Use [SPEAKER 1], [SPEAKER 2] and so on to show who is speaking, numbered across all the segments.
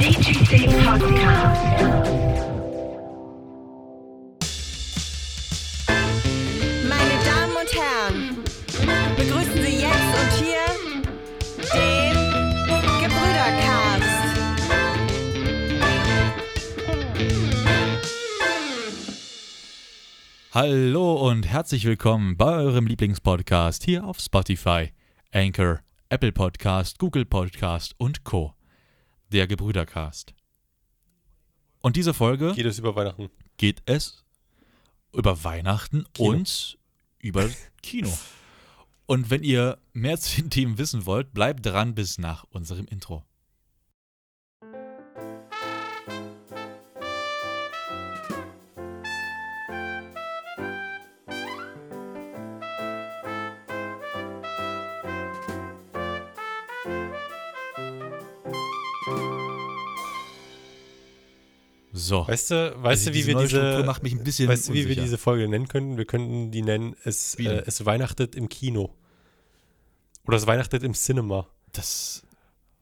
[SPEAKER 1] Meine Damen und Herren, begrüßen Sie jetzt und hier den Gebrüdercast.
[SPEAKER 2] Hallo und herzlich willkommen bei eurem Lieblingspodcast hier auf Spotify, Anchor, Apple Podcast, Google Podcast und Co. Der Gebrüdercast. Und diese Folge
[SPEAKER 3] Geht es über Weihnachten?
[SPEAKER 2] geht es über Weihnachten
[SPEAKER 3] Kino.
[SPEAKER 2] und über Kino. Und wenn ihr mehr zu den Themen wissen wollt, bleibt dran bis nach unserem Intro. So.
[SPEAKER 3] Weißt du, weißt
[SPEAKER 2] Also
[SPEAKER 3] du, wie
[SPEAKER 2] diese
[SPEAKER 3] wir diese,
[SPEAKER 2] macht mich ein bisschen
[SPEAKER 3] weißt du, wie wir diese Folge nennen könnten? Wir könnten die nennen, es, äh, es weihnachtet im Kino. Oder es weihnachtet im Cinema.
[SPEAKER 2] Das.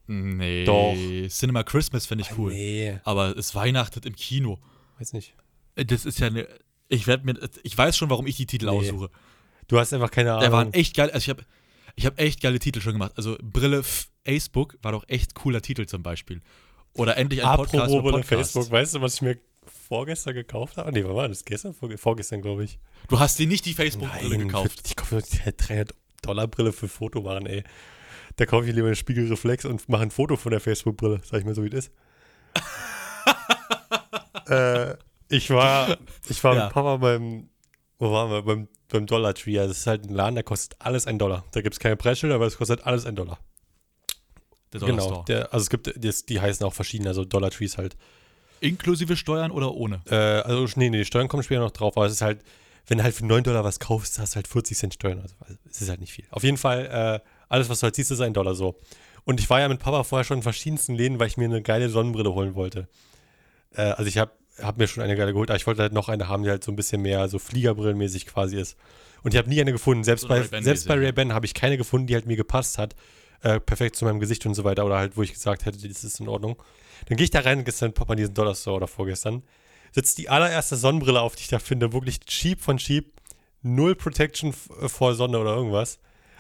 [SPEAKER 2] Nee.
[SPEAKER 3] Doch.
[SPEAKER 2] Cinema Christmas finde ich cool.
[SPEAKER 3] Nee,
[SPEAKER 2] Aber es weihnachtet im Kino.
[SPEAKER 3] weiß nicht.
[SPEAKER 2] Äh, Das ist ja eine. Ich werde mir. Ich weiß schon, warum ich die Titel
[SPEAKER 3] Nee.
[SPEAKER 2] aussuche.
[SPEAKER 3] Du hast einfach keine Ahnung.
[SPEAKER 2] waren echt geil. Also ich habe ich hab echt geile Titel schon gemacht. Also Brille Facebook war doch echt cooler Titel zum Beispiel. Oder endlich ein Podcast
[SPEAKER 3] Apropos
[SPEAKER 2] über Podcast.
[SPEAKER 3] Facebook, weißt du, was ich mir vorgestern gekauft habe? Nee, wann war das? Gestern? Vorge- Vorgestern, glaube ich.
[SPEAKER 2] Du hast dir nicht die Facebook-Brille gekauft.
[SPEAKER 3] Ich kaufe mir die 300 Dollar Brille für Foto machen, ey. Da kaufe ich lieber eine Spiegelreflex und mache ein Foto von der Facebook-Brille. Sag ich mal so, wie es ist. äh, ich war, ich war
[SPEAKER 2] Ja.
[SPEAKER 3] mit Papa beim, wo waren wir? Beim, beim Dollar Tree. Also, das ist halt ein Laden, der kostet alles ein Dollar. Da gibt es keine Preisschilder, aber es kostet alles ein Dollar.
[SPEAKER 2] Der Dollar
[SPEAKER 3] genau.
[SPEAKER 2] Store.
[SPEAKER 3] Der, also, es gibt, das, die heißen auch verschiedene, also Dollar Trees halt.
[SPEAKER 2] Inklusive Steuern oder ohne?
[SPEAKER 3] Äh, also, nee, nee, die Steuern kommen später noch drauf, aber es ist halt, wenn du halt für 9 Dollar was kaufst, hast du halt 40 Cent Steuern. Also, also es ist halt nicht viel. Auf jeden Fall, äh, alles, was du halt siehst, ist ein Dollar so. Und ich war ja mit Papa vorher schon in verschiedensten Läden, weil ich mir eine geile Sonnenbrille holen wollte. Äh, also, ich habe hab mir schon eine geile geholt, aber ich wollte halt noch eine haben, die halt so ein bisschen mehr so Fliegerbrillenmäßig quasi ist. Und ich habe nie eine gefunden. Selbst
[SPEAKER 2] So
[SPEAKER 3] bei, selbst bei. Ray-Ban habe ich keine gefunden, die halt mir gepasst hat. Äh, perfekt zu meinem Gesicht und so weiter. Oder halt, wo ich gesagt hätte, das ist in Ordnung. Dann gehe ich da rein, gestern Papa in diesen Dollar Store oder vorgestern. Setzt die allererste Sonnenbrille auf, die ich da finde. Wirklich cheap von cheap. Null Protection äh, vor Sonne oder irgendwas.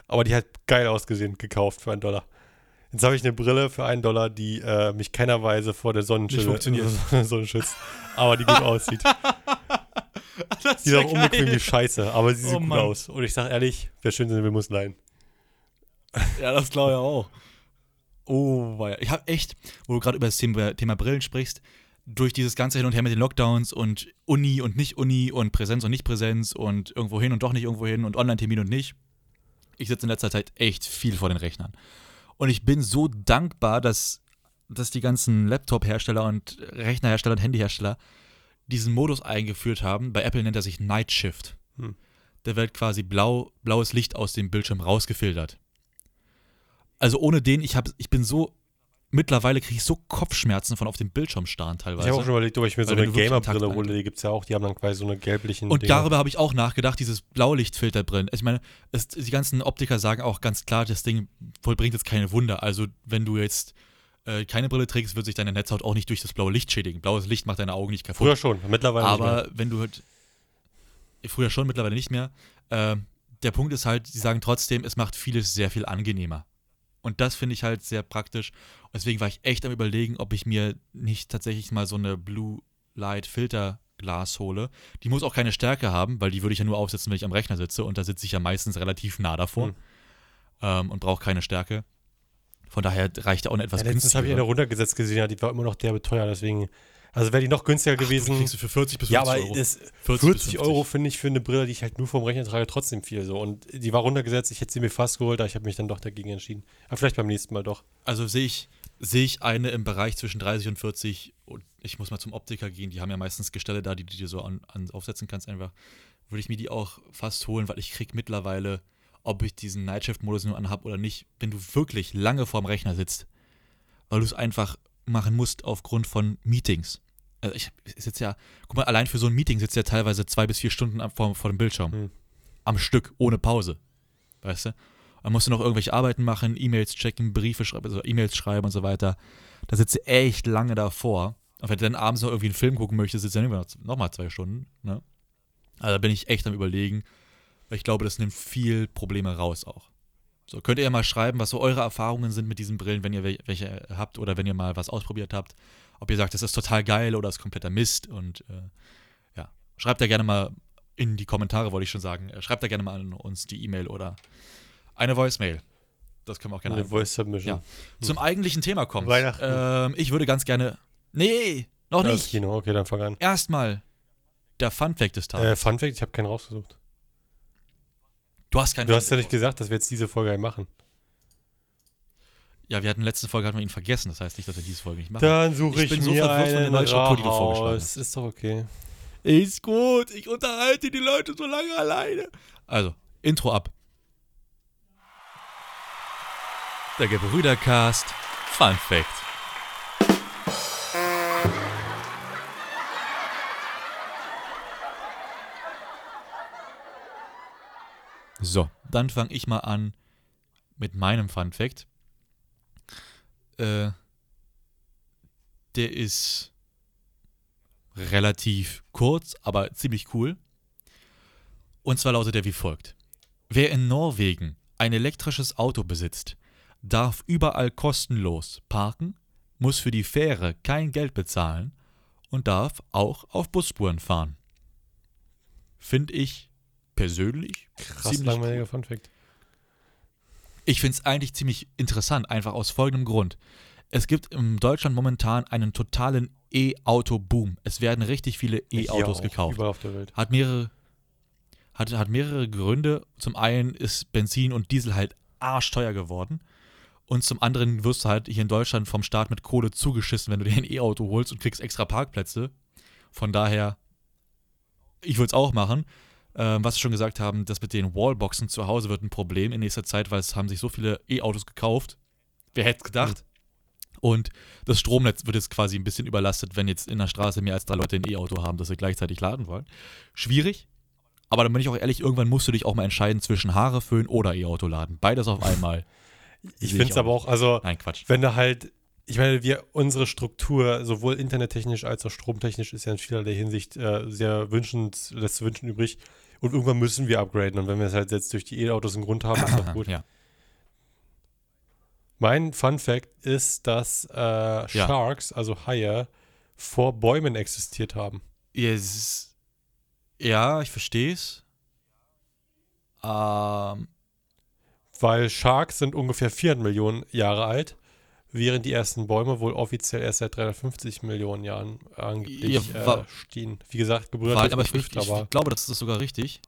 [SPEAKER 3] Aber die hat geil ausgesehen, gekauft für einen Dollar. Jetzt habe ich eine Brille für einen Dollar, die äh, mich keinerweise vor der Sonnenschütze. Sonne schützt. Aber die gut aussieht. Die ist auch unbequem wie Scheiße, aber sie sieht
[SPEAKER 2] Oh
[SPEAKER 3] gut
[SPEAKER 2] Mann.
[SPEAKER 3] aus. Und ich sage ehrlich, wer schön sein will, muss leihen.
[SPEAKER 2] Ja, das glaube ich auch. Oh, weia. ich habe echt, wo du gerade über das Thema, Thema Brillen sprichst, durch dieses ganze Hin und Her mit den Lockdowns und Uni und nicht Uni und Präsenz und nicht Präsenz und irgendwo hin und doch nicht irgendwo hin und Online-Termin und nicht. Ich sitze in letzter Zeit echt viel vor den Rechnern. Und ich bin so dankbar, dass, dass die ganzen Laptop-Hersteller und Rechnerhersteller und Handyhersteller diesen Modus eingeführt haben. Bei Apple nennt er sich Night Shift.
[SPEAKER 3] Hm.
[SPEAKER 2] Da wird quasi blau, blaues Licht aus dem Bildschirm rausgefiltert. Also ohne den, ich, hab, ich bin so, mittlerweile kriege ich so Kopfschmerzen von auf dem Bildschirm starren teilweise.
[SPEAKER 3] Ich habe auch schon überlegt, ob ich mir so eine Gamer-Brille hole. Die gibt es ja auch. Die haben dann quasi so eine gelblichen
[SPEAKER 2] Und
[SPEAKER 3] Dinger.
[SPEAKER 2] darüber habe ich auch nachgedacht, dieses Blaulichtfilterbrillen. Ich meine, es, die ganzen Optiker sagen auch ganz klar, das Ding vollbringt jetzt keine Wunder. Also, wenn du jetzt äh, keine Brille trägst, wird sich deine Netzhaut auch nicht durch das blaue Licht schädigen. Blaues Licht macht deine Augen nicht kaputt.
[SPEAKER 3] Früher schon, mittlerweile nicht mehr.
[SPEAKER 2] Aber wenn du halt. Früher schon, mittlerweile nicht mehr. Ähm, der Punkt ist halt, sie sagen trotzdem, es macht vieles sehr viel angenehmer. Und das finde ich halt sehr praktisch. Und deswegen war ich echt am Überlegen, ob ich mir nicht tatsächlich mal so eine Blue Light Filter Glas hole. Die muss auch keine Stärke haben, weil die würde ich ja nur aufsetzen, wenn ich am Rechner sitze. Und da sitze ich ja meistens relativ nah davor
[SPEAKER 3] Hm.
[SPEAKER 2] ähm, und brauche keine Stärke. Von daher reicht auch eine etwas
[SPEAKER 3] Ja, letztens habe ich eine runtergesetzt gesehen, ja, die war immer noch derbe teuer, deswegen. Also wäre die noch günstiger
[SPEAKER 2] Ach,
[SPEAKER 3] gewesen.
[SPEAKER 2] Die kriegst du für 40 bis 50
[SPEAKER 3] ja, aber
[SPEAKER 2] Euro.
[SPEAKER 3] das
[SPEAKER 2] 40 bis
[SPEAKER 3] 40 Euro
[SPEAKER 2] 50.
[SPEAKER 3] finde ich für eine Brille, die ich halt nur vom Rechner trage, trotzdem viel so. Und die war runtergesetzt, ich hätte sie mir fast geholt, aber ich habe mich dann doch dagegen entschieden. Aber vielleicht beim nächsten Mal doch.
[SPEAKER 2] Also sehe ich, sehe ich eine im Bereich zwischen 30 und 40 und ich muss mal zum Optiker gehen, die haben ja meistens Gestelle da, die du dir so an, an aufsetzen kannst einfach. Würde ich mir die auch fast holen, weil ich krieg mittlerweile, ob ich diesen Nightshift-Modus nur anhab oder nicht, wenn du wirklich lange vorm Rechner sitzt, weil du es einfach machen musst aufgrund von Meetings. Also ich sitze ja, guck mal, allein für so ein Meeting sitzt ja teilweise zwei bis vier Stunden vor, vor dem Bildschirm.
[SPEAKER 3] Hm.
[SPEAKER 2] Am Stück, ohne Pause. Weißt du? Dann musst du noch irgendwelche Arbeiten machen, E-Mails checken, Briefe schreiben, also E-Mails schreiben und so weiter. da sitzt du echt lange davor. Und wenn du dann abends noch irgendwie einen Film gucken möchtest, sitzt du dann immer noch, noch mal zwei Stunden. Ne? Also da bin ich echt am überlegen, weil ich glaube, das nimmt viel Probleme raus auch. So, könnt ihr ja mal schreiben, was so eure Erfahrungen sind mit diesen Brillen, wenn ihr wel- welche habt oder wenn ihr mal was ausprobiert habt. Ob ihr sagt, das ist total geil oder ist kompletter Mist. Und äh, ja, schreibt da gerne mal in die Kommentare, wollte ich schon sagen. Äh, Schreibt da gerne mal an uns die E-Mail oder eine Voicemail. Das können wir auch gerne
[SPEAKER 3] Eine
[SPEAKER 2] einbauen.
[SPEAKER 3] Voice Submission.
[SPEAKER 2] Ja. Zum eigentlichen Thema kommt.
[SPEAKER 3] Weihnachten.
[SPEAKER 2] Ähm, ich würde ganz gerne. Nee, noch
[SPEAKER 3] Das
[SPEAKER 2] nicht.
[SPEAKER 3] Kino, okay, dann fang an.
[SPEAKER 2] Erstmal der Fun Fact des Tages.
[SPEAKER 3] Äh, Fun Fact, ich habe keinen rausgesucht.
[SPEAKER 2] Du hast keinen
[SPEAKER 3] Du hast ja nicht gesagt, dass wir jetzt diese Folge machen.
[SPEAKER 2] Ja, wir hatten letzte Folge hatten wir ihn vergessen. Das heißt nicht, dass wir diese Folge nicht machen.
[SPEAKER 3] Dann suche
[SPEAKER 2] Ich
[SPEAKER 3] ich,
[SPEAKER 2] bin so
[SPEAKER 3] mir
[SPEAKER 2] der
[SPEAKER 3] einen
[SPEAKER 2] neuen Struktur, die du vorgeschlagen.
[SPEAKER 3] Ist doch okay.
[SPEAKER 2] Ist gut, ich unterhalte die Leute so lange alleine. Also, Intro ab. Der Gebrüdercast Fun Fact. So, dann fange ich mal an mit meinem Fun Fact. Äh, der ist relativ kurz, aber ziemlich cool. Und zwar lautet er wie folgt. Wer in Norwegen ein elektrisches Auto besitzt, darf überall kostenlos parken, muss für die Fähre kein Geld bezahlen und darf auch auf Busspuren fahren. Finde ich persönlich
[SPEAKER 3] Krass
[SPEAKER 2] ziemlich
[SPEAKER 3] langweiliger Fun Fact.
[SPEAKER 2] ich finde es eigentlich ziemlich interessant, einfach aus folgendem Grund. Es gibt in Deutschland momentan einen totalen E-Auto-Boom. Es werden richtig viele E-Autos gekauft.
[SPEAKER 3] Überall auf der Welt.
[SPEAKER 2] Hat mehrere, hat, hat mehrere Gründe. Zum einen ist Benzin und Diesel halt arschteuer geworden. Und zum anderen wirst du halt hier in Deutschland vom Staat mit Kohle zugeschissen, wenn du dir ein E-Auto holst und kriegst extra Parkplätze. Von daher, ich würde es auch machen. Ähm, was wir schon gesagt haben, das mit den Wallboxen zu Hause wird ein Problem in nächster Zeit, weil es haben sich so viele E-Autos gekauft. Wer hätte es gedacht? Und das Stromnetz wird jetzt quasi ein bisschen überlastet, wenn jetzt in der Straße mehr als drei Leute ein E-Auto haben, das sie gleichzeitig laden wollen. Schwierig. Aber dann bin ich auch ehrlich, irgendwann musst du dich auch mal entscheiden zwischen Haare föhnen oder E-Auto laden. Beides auf einmal.
[SPEAKER 3] Ich finde es aber auch, also,
[SPEAKER 2] Nein, Quatsch.
[SPEAKER 3] wenn du halt, ich meine, wir, unsere Struktur, sowohl internettechnisch als auch stromtechnisch, ist ja in vielerlei Hinsicht äh, sehr wünschend, lässt zu wünschen übrig. Und irgendwann müssen wir upgraden. Und wenn wir es halt jetzt durch die E-Autos einen Grund haben, ist doch gut.
[SPEAKER 2] Ja.
[SPEAKER 3] Mein Fun Fact ist, dass äh, Sharks, also Haie, vor Bäumen existiert haben.
[SPEAKER 2] Yes. Ja, ich verstehe es. Ähm,
[SPEAKER 3] Weil Sharks sind ungefähr 400 Millionen Jahre alt, während die ersten Bäume wohl offiziell erst seit 350 Millionen Jahren angeblich
[SPEAKER 2] Ja, wa-
[SPEAKER 3] äh, stehen. Wie gesagt, Gebrüder
[SPEAKER 2] war, aber
[SPEAKER 3] nicht
[SPEAKER 2] ich, ich,
[SPEAKER 3] aber
[SPEAKER 2] ich glaube, das ist sogar richtig.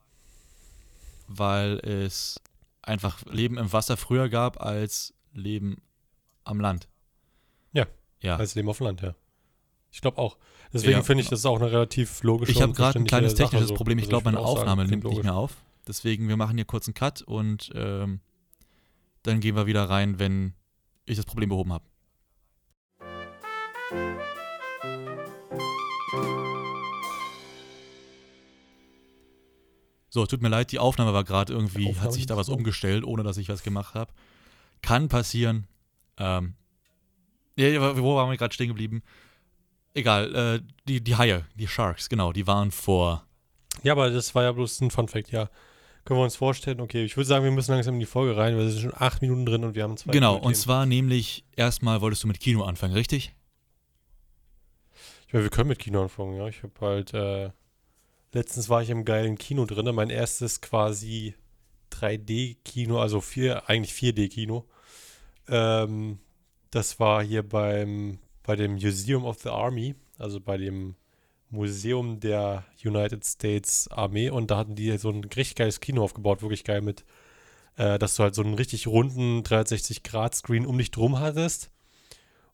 [SPEAKER 2] Weil es einfach Leben im Wasser früher gab als Leben am Land.
[SPEAKER 3] Ja.
[SPEAKER 2] Ja.
[SPEAKER 3] als Leben auf dem Land, ja. Ich glaube auch. Deswegen
[SPEAKER 2] Ja.
[SPEAKER 3] finde ich, das ist auch eine relativ logische
[SPEAKER 2] Ich habe gerade ein kleines
[SPEAKER 3] Sache
[SPEAKER 2] technisches
[SPEAKER 3] so.
[SPEAKER 2] Problem. Ich glaube, meine Aufnahme nimmt nicht mehr auf. Deswegen, wir machen hier kurz einen Cut und ähm, dann gehen wir wieder rein, wenn ich das Problem behoben habe. So, tut mir leid, die Aufnahme war gerade irgendwie,
[SPEAKER 3] Aufnahme
[SPEAKER 2] hat sich da was umgestellt, ohne dass ich was gemacht habe. Kann passieren. Ähm, ja, wo waren wir gerade stehen geblieben? Egal, äh, die, die Haie, die Sharks, genau, die waren vor
[SPEAKER 3] Ja, aber das war ja bloß ein Fun Fact, ja. Können wir uns vorstellen, okay, ich würde sagen, wir müssen langsam in die Folge rein, weil wir sind schon acht Minuten drin und wir haben zwei
[SPEAKER 2] Genau,
[SPEAKER 3] coole
[SPEAKER 2] und zwar nämlich erstmal wolltest du mit Kino anfangen, richtig?
[SPEAKER 3] Ich meine, wir können mit Kino anfangen, ja. Ich habe halt, äh, letztens war ich im geilen Kino drin, mein erstes quasi 3D-Kino, also vier, eigentlich 4D-Kino. Ähm, das war hier beim, bei dem Museum of the Army, also bei dem Museum der United States Armee und da hatten die so ein richtig geiles Kino aufgebaut, wirklich geil mit, äh, dass du halt so einen richtig runden 360-Grad-Screen um dich drum hattest.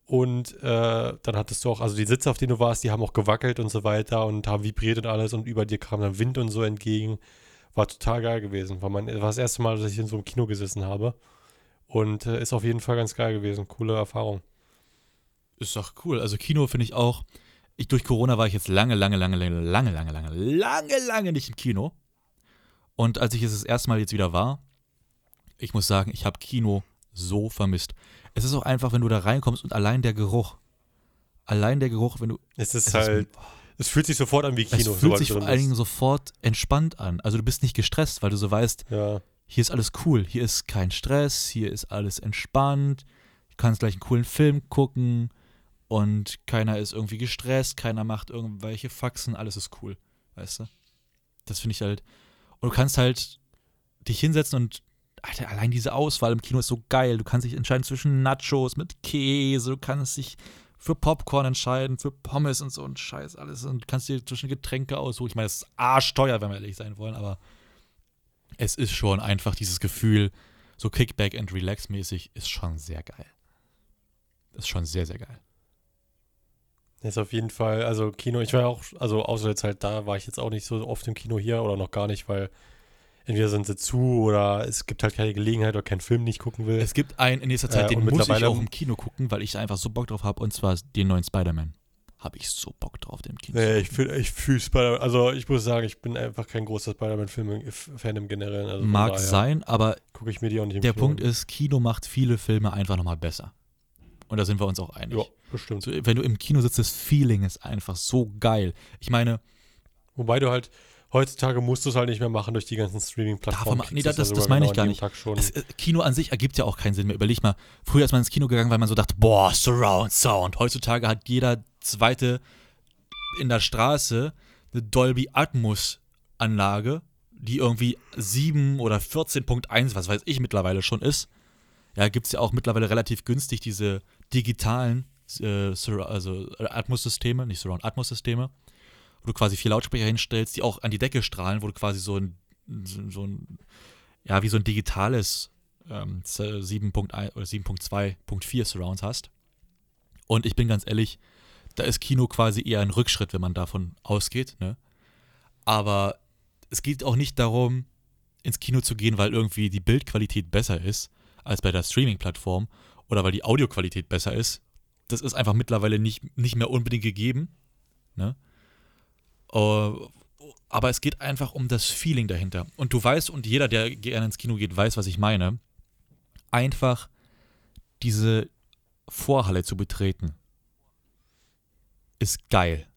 [SPEAKER 3] Und äh, dann hattest du auch, also die Sitze, auf denen du warst, die haben auch gewackelt und so weiter und haben vibriert und alles und über dir kam dann Wind und so entgegen. War total geil gewesen. War, mein, war das erste Mal, dass ich in so einem Kino gesessen habe. Und äh, ist auf jeden Fall ganz geil gewesen. Coole Erfahrung.
[SPEAKER 2] Ist doch cool. Also Kino finde ich auch. Ich durch Corona war ich jetzt lange, lange, lange, lange, lange, lange, lange, lange, lange nicht im Kino. Und als ich es das erste Mal jetzt wieder war, ich muss sagen, ich habe Kino so vermisst. Es ist auch einfach, wenn du da reinkommst und allein der Geruch, allein der Geruch, wenn du
[SPEAKER 3] Es ist
[SPEAKER 2] Es ist-
[SPEAKER 3] halt, es fühlt sich sofort an wie Kino.
[SPEAKER 2] es fühlt sich vor allen Dingen sofort entspannt an. Also du bist nicht gestresst, weil du so weißt,
[SPEAKER 3] Ja.
[SPEAKER 2] hier ist alles cool, hier ist kein Stress, hier ist alles entspannt, du kannst gleich einen coolen Film gucken und keiner ist irgendwie gestresst, keiner macht irgendwelche Faxen, alles ist cool, weißt du? Das finde ich halt. Und du kannst halt dich hinsetzen und Alter, allein diese Auswahl im Kino ist so geil. Du kannst dich entscheiden zwischen Nachos mit Käse, du kannst dich für Popcorn entscheiden, für Pommes und so und Scheiß alles und kannst dir zwischen Getränke aussuchen. Ich meine, das ist arschteuer, wenn wir ehrlich sein wollen, aber es ist schon einfach dieses Gefühl, so Kickback and Relax mäßig, ist schon sehr geil. Ist schon sehr, sehr geil.
[SPEAKER 3] Ist auf jeden Fall, also Kino, ich war auch, also außer der Zeit da, war ich jetzt auch nicht so oft im Kino hier oder noch gar nicht, weil entweder sind sie zu oder es gibt halt keine Gelegenheit oder keinen Film, den ich gucken will.
[SPEAKER 2] Es gibt einen in nächster Zeit,
[SPEAKER 3] Äh,
[SPEAKER 2] den muss ich
[SPEAKER 3] mittlerweile-
[SPEAKER 2] auch im Kino gucken, weil ich da einfach so Bock drauf habe, und zwar den neuen Spider-Man. Habe ich so Bock drauf, den im Kino
[SPEAKER 3] Nee, ich fühle ich fühl Spider also ich muss sagen, ich bin einfach kein großer Spider-Man-Fan im Generellen. Also
[SPEAKER 2] Mag
[SPEAKER 3] daher
[SPEAKER 2] sein, aber
[SPEAKER 3] Gucke ich mir die auch nicht im
[SPEAKER 2] der
[SPEAKER 3] Kino
[SPEAKER 2] Punkt
[SPEAKER 3] an.
[SPEAKER 2] ist, Kino macht viele Filme einfach nochmal besser. Und da sind wir uns auch einig.
[SPEAKER 3] Ja, bestimmt.
[SPEAKER 2] So, wenn du im Kino sitzt, das Feeling ist einfach so geil. Ich meine,
[SPEAKER 3] Wobei du halt, heutzutage musst du es halt nicht mehr machen durch die ganzen Streaming-Plattformen.
[SPEAKER 2] Nee, das- das
[SPEAKER 3] sogar
[SPEAKER 2] meine ich
[SPEAKER 3] genau
[SPEAKER 2] gar
[SPEAKER 3] an dem
[SPEAKER 2] nicht. Es, äh, Kino an sich ergibt ja auch keinen Sinn mehr. Überleg mal, früher ist man ins Kino gegangen, weil man so dachte, boah, Surround Sound. Heutzutage hat jeder zweite in der Straße eine Dolby Atmos Anlage, die irgendwie 7 oder 14.1, was weiß ich mittlerweile schon ist. Ja, gibt es ja auch mittlerweile relativ günstig diese digitalen äh, also Atmos-Systeme, nicht Surround Atmos-Systeme, wo du quasi vier Lautsprecher hinstellst, die auch an die Decke strahlen, wo du quasi so ein, so, ein ja, wie so ein digitales ähm, 7.1 oder 7.2.4 Surrounds hast. Und ich bin ganz ehrlich, da ist Kino quasi eher ein Rückschritt, wenn man davon ausgeht. Ne? Aber es geht auch nicht darum, ins Kino zu gehen, weil irgendwie die Bildqualität besser ist als bei der Streaming-Plattform oder weil die Audioqualität besser ist. Das ist einfach mittlerweile nicht, nicht mehr unbedingt gegeben. Ne? Äh, aber es geht einfach um das Feeling dahinter. Und du weißt, und jeder, der gerne ins Kino geht, weiß, was ich meine, einfach diese Vorhalle zu betreten, ist geil.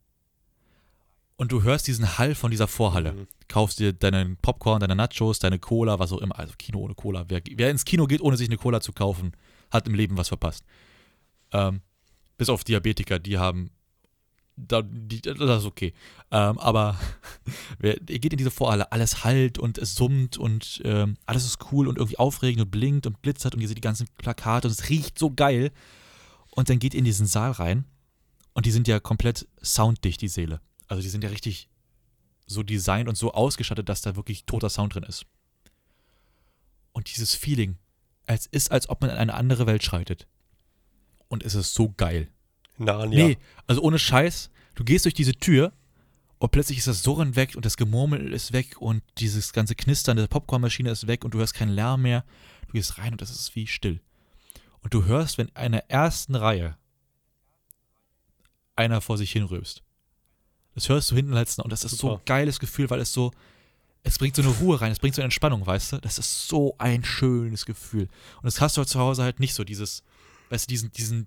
[SPEAKER 2] Und du hörst diesen Hall von dieser Vorhalle.
[SPEAKER 3] Mhm.
[SPEAKER 2] Kaufst dir deinen Popcorn, deine Nachos, deine Cola, was auch immer. Also Kino ohne Cola. Wer, wer ins Kino geht, ohne sich eine Cola zu kaufen, hat im Leben was verpasst. Ähm, bis auf Diabetiker, die haben. Da, die, das ist okay. Ähm, aber ihr geht in diese Vorhalle, alles halt und es summt und ähm, alles ist cool und irgendwie aufregend und blinkt und blitzert und ihr seht die ganzen Plakate und es riecht so geil. Und dann geht ihr in diesen Saal rein und die sind ja komplett sounddicht, die Säle. Also die sind ja richtig so designt und so ausgestattet, dass da wirklich toter Sound drin ist. Und dieses Feeling, als ist, als ob man in eine andere Welt schreitet. Und es ist so geil.
[SPEAKER 3] Narnia.
[SPEAKER 2] Nee, also ohne Scheiß, du gehst durch diese Tür und plötzlich ist das Surren weg und das Gemurmel ist weg und dieses ganze Knistern der Popcornmaschine ist weg und du hörst keinen Lärm mehr. Du gehst rein und das ist wie still. Und du hörst, wenn in der ersten Reihe einer vor sich hinrülpst. Das hörst du hinten letzten und das ist so
[SPEAKER 3] Super.
[SPEAKER 2] ein geiles Gefühl, weil es so, es bringt so eine Ruhe rein, es bringt so eine Entspannung, weißt du? Das ist so ein schönes Gefühl. Und das hast du zu Hause halt nicht so, dieses, weißt du, diesen, diesen,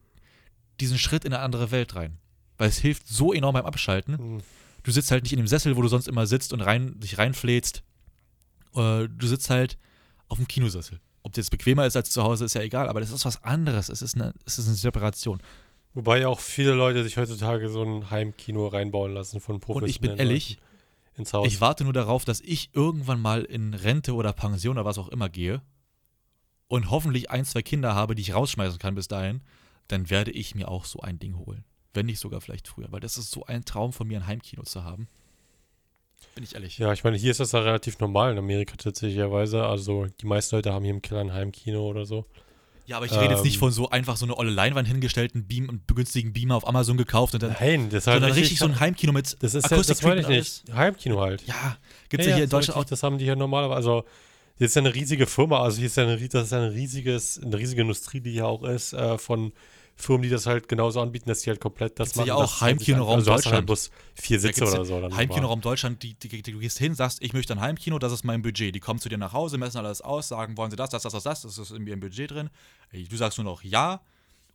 [SPEAKER 2] diesen Schritt in eine andere Welt rein. Weil es hilft so enorm beim Abschalten.
[SPEAKER 3] Mhm.
[SPEAKER 2] Du sitzt halt nicht in dem Sessel, wo du sonst immer sitzt und rein, dich reinfläzt. Äh, Du sitzt halt auf dem Kinosessel. Ob das jetzt bequemer ist als zu Hause, ist ja egal, aber das ist was anderes. Es ist eine, es ist eine Separation.
[SPEAKER 3] Wobei ja auch viele Leute sich heutzutage so ein Heimkino reinbauen lassen von professionellen
[SPEAKER 2] Und ich bin ehrlich,
[SPEAKER 3] Leuten ins Haus.
[SPEAKER 2] ich warte nur darauf, dass ich irgendwann mal in Rente oder Pension oder was auch immer gehe und hoffentlich ein, zwei Kinder habe, die ich rausschmeißen kann bis dahin, dann werde ich mir auch so ein Ding holen. Wenn nicht sogar vielleicht früher, weil das ist so ein Traum von mir, ein Heimkino zu haben. Bin ich ehrlich.
[SPEAKER 3] ja, ich meine, hier ist das ja relativ normal in Amerika tatsächlicherweise. Also die meisten Leute haben hier im Keller ein Heimkino oder so.
[SPEAKER 2] Ja, aber ich rede jetzt nicht
[SPEAKER 3] Ähm.
[SPEAKER 2] von so einfach so eine olle Leinwand hingestellten Beam und günstigen Beamer auf Amazon gekauft und dann,
[SPEAKER 3] Nein, das ist halt
[SPEAKER 2] sondern richtig, so ein Heimkino mit
[SPEAKER 3] Das ist ja, das ich nicht. Heimkino halt.
[SPEAKER 2] Ja, gibt's ja, hier in Deutschland auch.
[SPEAKER 3] richtig, Das haben die hier normalerweise. Also, hier ist ja eine riesige Firma. Also, hier ist ja eine, das ist ja ein riesiges, eine riesige Industrie, die hier auch ist, äh, von Firmen, die das halt genauso anbieten, dass die halt komplett das
[SPEAKER 2] Gibt's
[SPEAKER 3] machen.
[SPEAKER 2] ja auch
[SPEAKER 3] halt
[SPEAKER 2] Heimkinoraum
[SPEAKER 3] also du hast
[SPEAKER 2] Deutschland.
[SPEAKER 3] halt bloß vier Sitze oder so.
[SPEAKER 2] Heimkinoraum Deutschland, die, die, die, du gehst hin, sagst, ich möchte ein Heimkino, das ist mein Budget. Die kommen zu dir nach Hause, messen alles aus, sagen, wollen sie das, das, das, das, das, das ist in ihrem Budget drin. Du sagst nur noch ja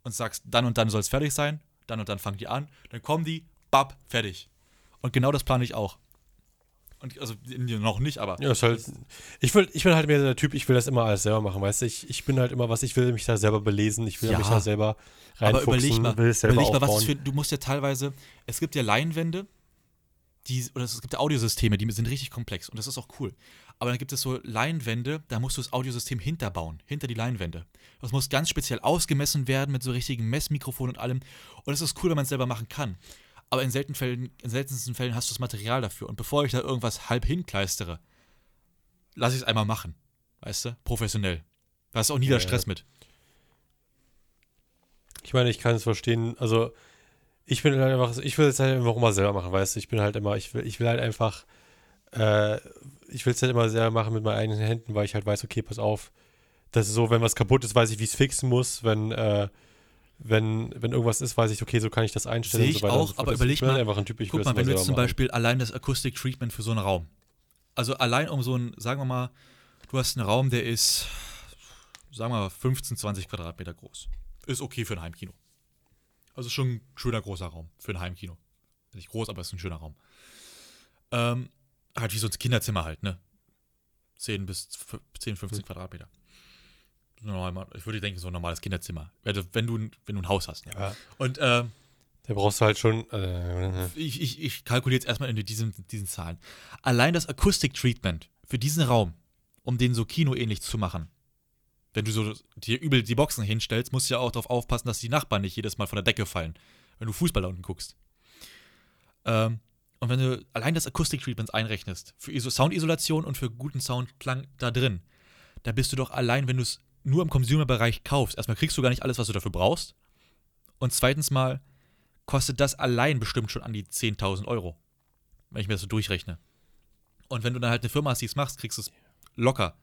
[SPEAKER 2] und sagst, dann und dann soll es fertig sein, dann und dann fangen die an, dann kommen die, bap, fertig. Und genau das plane ich auch. Und also noch nicht, aber
[SPEAKER 3] Ja, ist halt, ich, will, ich bin halt mehr der Typ, ich will das immer alles selber machen, weißt du? Ich, ich bin halt immer was, ich will mich da selber belesen, ich will
[SPEAKER 2] Ja.
[SPEAKER 3] mich da selber
[SPEAKER 2] Aber
[SPEAKER 3] reinfuchsen,
[SPEAKER 2] überleg mal,
[SPEAKER 3] will es selber
[SPEAKER 2] überleg mal was
[SPEAKER 3] aufbauen.
[SPEAKER 2] für, du musst ja teilweise, es gibt ja Leinwände, die, oder es gibt ja Audiosysteme, die sind richtig komplex und das ist auch cool. Aber dann gibt es so Leinwände, da musst du das Audiosystem hinterbauen, hinter die Leinwände. Das muss ganz speziell ausgemessen werden mit so richtigen Messmikrofonen und allem. Und es ist cool, wenn man es selber machen kann. Aber in, seltenen Fällen, in seltensten Fällen hast du das Material dafür. Und bevor ich da irgendwas halb hinkleistere, lass ich es einmal machen. Weißt du? Professionell. Da hast du auch nie wieder
[SPEAKER 3] Ja.
[SPEAKER 2] Stress mit.
[SPEAKER 3] Ich meine, ich kann es verstehen, also ich bin halt einfach, ich will es halt einfach immer selber machen, weißt du? Ich bin halt immer, ich will, ich will halt einfach, äh, ich will es halt immer selber machen mit meinen eigenen Händen, weil ich halt weiß, okay, pass auf, das ist so, wenn was kaputt ist, weiß ich, wie ich es fixen muss, wenn, äh, wenn, wenn irgendwas ist, weiß ich, okay, so kann ich das einstellen
[SPEAKER 2] Sehe
[SPEAKER 3] und
[SPEAKER 2] ich
[SPEAKER 3] so
[SPEAKER 2] auch, aber
[SPEAKER 3] Das-
[SPEAKER 2] überleg mal,
[SPEAKER 3] einfach ein Typ, ich will
[SPEAKER 2] Guck
[SPEAKER 3] es
[SPEAKER 2] mal, wenn du jetzt zum
[SPEAKER 3] machen.
[SPEAKER 2] Beispiel allein das Acoustic Treatment für so einen Raum, also allein um so einen, sagen wir mal, du hast einen Raum, der ist, sagen wir mal, 15, 20 Quadratmeter groß. Ist okay für ein Heimkino. Also schon ein schöner großer Raum für ein Heimkino. Nicht groß, aber ist ein schöner Raum. Ähm, halt wie so ein Kinderzimmer halt, ne? 10 bis f- 10, 15 Quadratmeter. Normal, ich würde denken, so ein normales Kinderzimmer. Wenn du, wenn du, ein- wenn du ein Haus hast. Ne?
[SPEAKER 3] Ja,
[SPEAKER 2] Und ähm,
[SPEAKER 3] da brauchst du halt schon, äh,
[SPEAKER 2] ich, ich, ich kalkuliere jetzt erstmal in diesen, diesen Zahlen. Allein das Akustik-Treatment für diesen Raum, um den so kinoähnlich zu machen, wenn du so dir übel die Boxen hinstellst, musst du ja auch darauf aufpassen, dass die Nachbarn nicht jedes Mal von der Decke fallen, wenn du Fußball da unten guckst. Ähm, und wenn du allein das Akustik-Treatment einrechnest, für Iso Soundisolation und für guten Soundklang da drin, da bist du doch allein, wenn du es nur im Consumer-Bereich kaufst, erstmal kriegst du gar nicht alles, was du dafür brauchst. Und zweitens mal kostet das allein bestimmt schon an die 10.000 Euro, wenn ich mir das so durchrechne. Und wenn du dann halt eine Firma hast, die es macht, kriegst du es locker.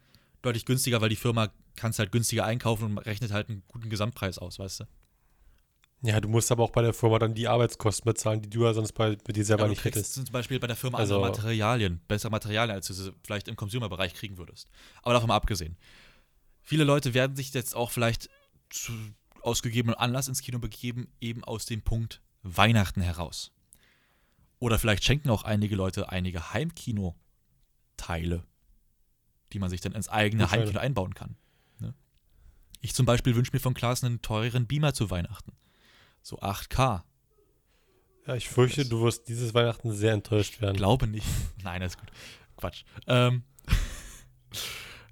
[SPEAKER 2] Deutlich günstiger, weil die Firma kann es halt günstiger einkaufen und rechnet halt einen guten Gesamtpreis aus, weißt du?
[SPEAKER 3] ja, du musst aber auch bei der Firma dann die Arbeitskosten bezahlen, die du ja sonst bei, bei dir selber
[SPEAKER 2] Ja,
[SPEAKER 3] nicht
[SPEAKER 2] kriegst
[SPEAKER 3] hättest.
[SPEAKER 2] zum Beispiel bei der Firma
[SPEAKER 3] Also-
[SPEAKER 2] andere Materialien, bessere Materialien, als du sie vielleicht im Consumer-Bereich kriegen würdest. Aber davon mal abgesehen. Viele Leute werden sich jetzt auch vielleicht zu, aus gegebenem Anlass ins Kino begeben, eben aus dem Punkt Weihnachten heraus. Oder vielleicht schenken auch einige Leute einige Heimkino-Teile, die man sich dann ins eigene. Heimkino einbauen kann. Ne? Ich zum Beispiel wünsche mir von Klaas einen teureren Beamer zu Weihnachten. So 8K.
[SPEAKER 3] Ja, ich fürchte, du wirst dieses Weihnachten sehr enttäuscht werden.
[SPEAKER 2] Glaube nicht. Nein, das ist gut. Quatsch. Ähm,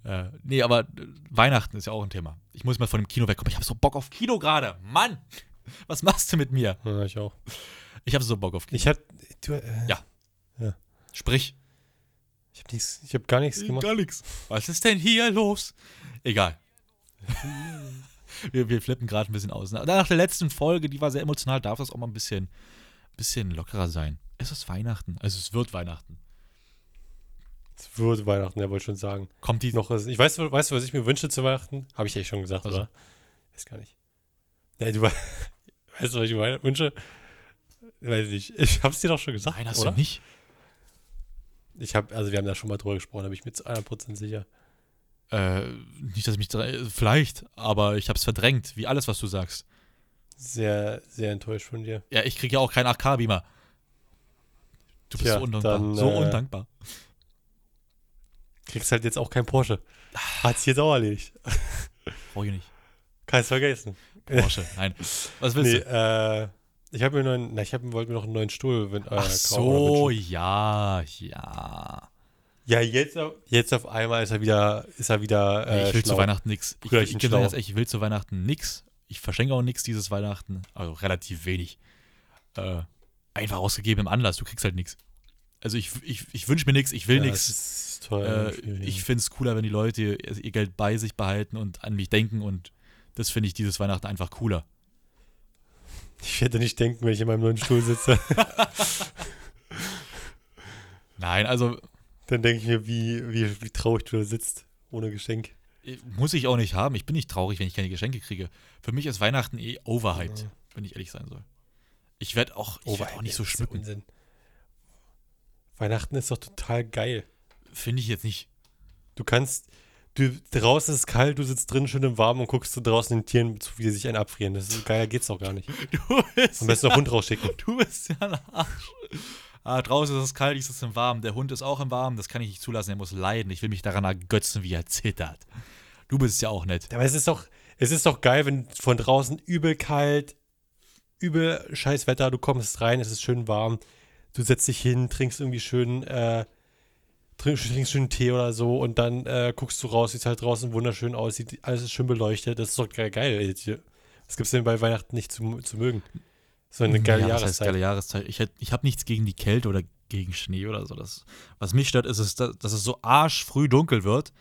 [SPEAKER 2] äh, nee, aber äh, Weihnachten ist ja auch ein Thema. Ich muss mal von dem Kino wegkommen. Ich habe so Bock auf Kino gerade. Mann! Was machst du mit mir?
[SPEAKER 3] Ja, ich auch.
[SPEAKER 2] Ich habe so Bock auf Kino.
[SPEAKER 3] Ich hab, du, äh,
[SPEAKER 2] Ja. Sprich.
[SPEAKER 3] ich hab nichts, ich hab gar nichts gemacht.
[SPEAKER 2] Gar nichts. Was ist denn hier los? Egal. wir, wir flippen gerade ein bisschen aus. Nach der letzten Folge, die war sehr emotional, darf das auch mal ein bisschen, bisschen lockerer sein. Es ist Weihnachten. Also es wird Weihnachten.
[SPEAKER 3] Es wird Weihnachten, ja, wollte schon sagen.
[SPEAKER 2] Kommt die
[SPEAKER 3] Noch, ich weiß, weißt du, was ich mir wünsche zu Weihnachten? Habe ich echt schon gesagt,
[SPEAKER 2] Also.
[SPEAKER 3] oder? Weiß gar nicht. Ja, du we- weißt du, was ich mir wünsche? Weiß ich nicht. Ich hab's dir doch schon gesagt,
[SPEAKER 2] Nein, hast
[SPEAKER 3] oder?
[SPEAKER 2] du nicht.
[SPEAKER 3] Ich habe, also wir haben da schon mal drüber gesprochen, da bin ich mir zu 100% sicher.
[SPEAKER 2] Äh, nicht, dass ich mich. Vielleicht, aber ich hab's verdrängt, wie alles, was du sagst.
[SPEAKER 3] Sehr, sehr enttäuscht von dir.
[SPEAKER 2] Ja, ich krieg ja auch keinen 8K-Beamer. Du bist
[SPEAKER 3] Tja,
[SPEAKER 2] so undankbar.
[SPEAKER 3] dann,
[SPEAKER 2] so
[SPEAKER 3] äh,
[SPEAKER 2] undankbar.
[SPEAKER 3] Kriegst halt jetzt auch kein Porsche. Hat sich jetzt auch erledigt.
[SPEAKER 2] Brauch ich nicht.
[SPEAKER 3] Kannst vergessen.
[SPEAKER 2] Porsche, nein. Was willst
[SPEAKER 3] Nee,
[SPEAKER 2] du?
[SPEAKER 3] äh, ich habe mir neuen, na, ich hab, wollte mir noch einen neuen Stuhl wenn, äh,
[SPEAKER 2] Ach so, ja, ja.
[SPEAKER 3] Ja, jetzt, auf- jetzt auf einmal ist er wieder, ist er wieder. Äh,
[SPEAKER 2] ich will zu
[SPEAKER 3] schlau.
[SPEAKER 2] Weihnachten nix. Ich, ich, ich, ehrlich, ich will zu Weihnachten nix. Ich verschenke auch nix dieses Weihnachten. Also relativ wenig. Äh, einfach ausgegeben im Anlass. Du kriegst halt nix. Also ich, ich, ich wünsche mir nix, ich will
[SPEAKER 3] Ja, toll.
[SPEAKER 2] Äh, ich finde es cooler, wenn die Leute ihr, ihr Geld bei sich behalten und an mich denken und das finde ich dieses Weihnachten einfach cooler.
[SPEAKER 3] ich werde nicht denken, wenn ich in meinem neuen Stuhl sitze.
[SPEAKER 2] Nein, also
[SPEAKER 3] Dann denke ich mir, wie, wie, wie traurig du da sitzt, ohne Geschenk.
[SPEAKER 2] Muss ich auch nicht haben. Ich bin nicht traurig, wenn ich keine Geschenke kriege. Für mich ist Weihnachten eh overhyped, wenn ich ehrlich sein soll. Ich werde auch, ich werd auch nicht so schmücken.
[SPEAKER 3] Unsinn. Weihnachten ist doch total geil.
[SPEAKER 2] Finde ich jetzt nicht.
[SPEAKER 3] Du kannst, du, draußen ist es kalt, du sitzt drin schön im Warmen und guckst du draußen den Tieren zu, wie die sich einen abfrieren. Das ist geiler geht's doch gar nicht.
[SPEAKER 2] Du bist,
[SPEAKER 3] Am besten noch Hund rausschicken.
[SPEAKER 2] du bist ja ein Arsch. Ah, draußen ist es kalt, ich sitze im Warmen. Der Hund ist auch im Warmen, das kann ich nicht zulassen. Er muss leiden. Ich will mich daran ergötzen, wie er zittert. Du bist ja auch nett.
[SPEAKER 3] Aber es ist doch, es ist doch geil, wenn von draußen übel kalt, übel scheiß Wetter, du kommst rein, es ist schön warm, du setzt dich hin, trinkst irgendwie schön, äh, trinkst, trinkst schön Tee oder so und dann äh, guckst du raus, sieht halt draußen wunderschön aus, sieht, alles ist schön beleuchtet, das ist doch geil. geil. Was gibt's denn bei Weihnachten nicht zu, zu mögen? So eine geile
[SPEAKER 2] ja, was heißt
[SPEAKER 3] Jahreszeit.
[SPEAKER 2] geile Jahreszeit. Ich, ich habe nichts gegen die Kälte oder gegen Schnee oder so. Das, was mich stört, ist, es, dass dass es so arschfrüh dunkel wird,